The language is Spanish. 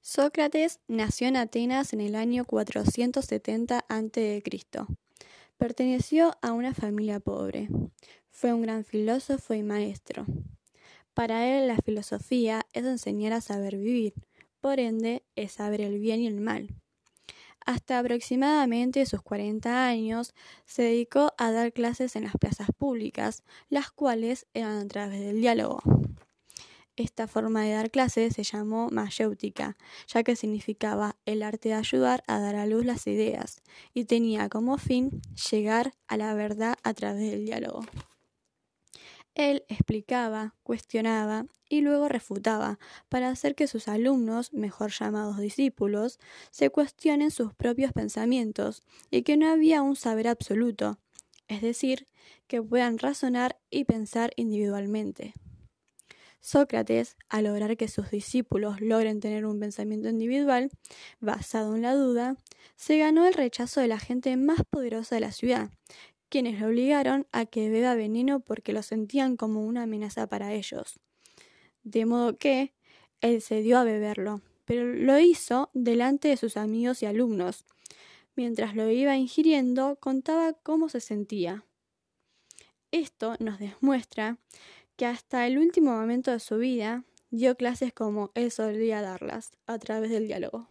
Sócrates nació en Atenas en el año 470 a.C. Perteneció a una familia pobre. Fue un gran filósofo y maestro. Para él la filosofía es enseñar a saber vivir, por ende es saber el bien y el mal. Hasta aproximadamente sus 40 años se dedicó a dar clases en las plazas públicas, las cuales eran a través del diálogo. Esta forma de dar clases se llamó mayéutica, ya que significaba el arte de ayudar a dar a luz las ideas y tenía como fin llegar a la verdad a través del diálogo. Él explicaba, cuestionaba y luego refutaba para hacer que sus alumnos, mejor llamados discípulos, se cuestionen sus propios pensamientos y que no había un saber absoluto, es decir, que puedan razonar y pensar individualmente. Sócrates, al lograr que sus discípulos logren tener un pensamiento individual basado en la duda, se ganó el rechazo de la gente más poderosa de la ciudad, quienes lo obligaron a que beba veneno porque lo sentían como una amenaza para ellos. De modo que él cedió a beberlo, pero lo hizo delante de sus amigos y alumnos. Mientras lo iba ingiriendo, contaba cómo se sentía. Esto nos demuestra que hasta el último momento de su vida dio clases como él solía darlas, a través del diálogo.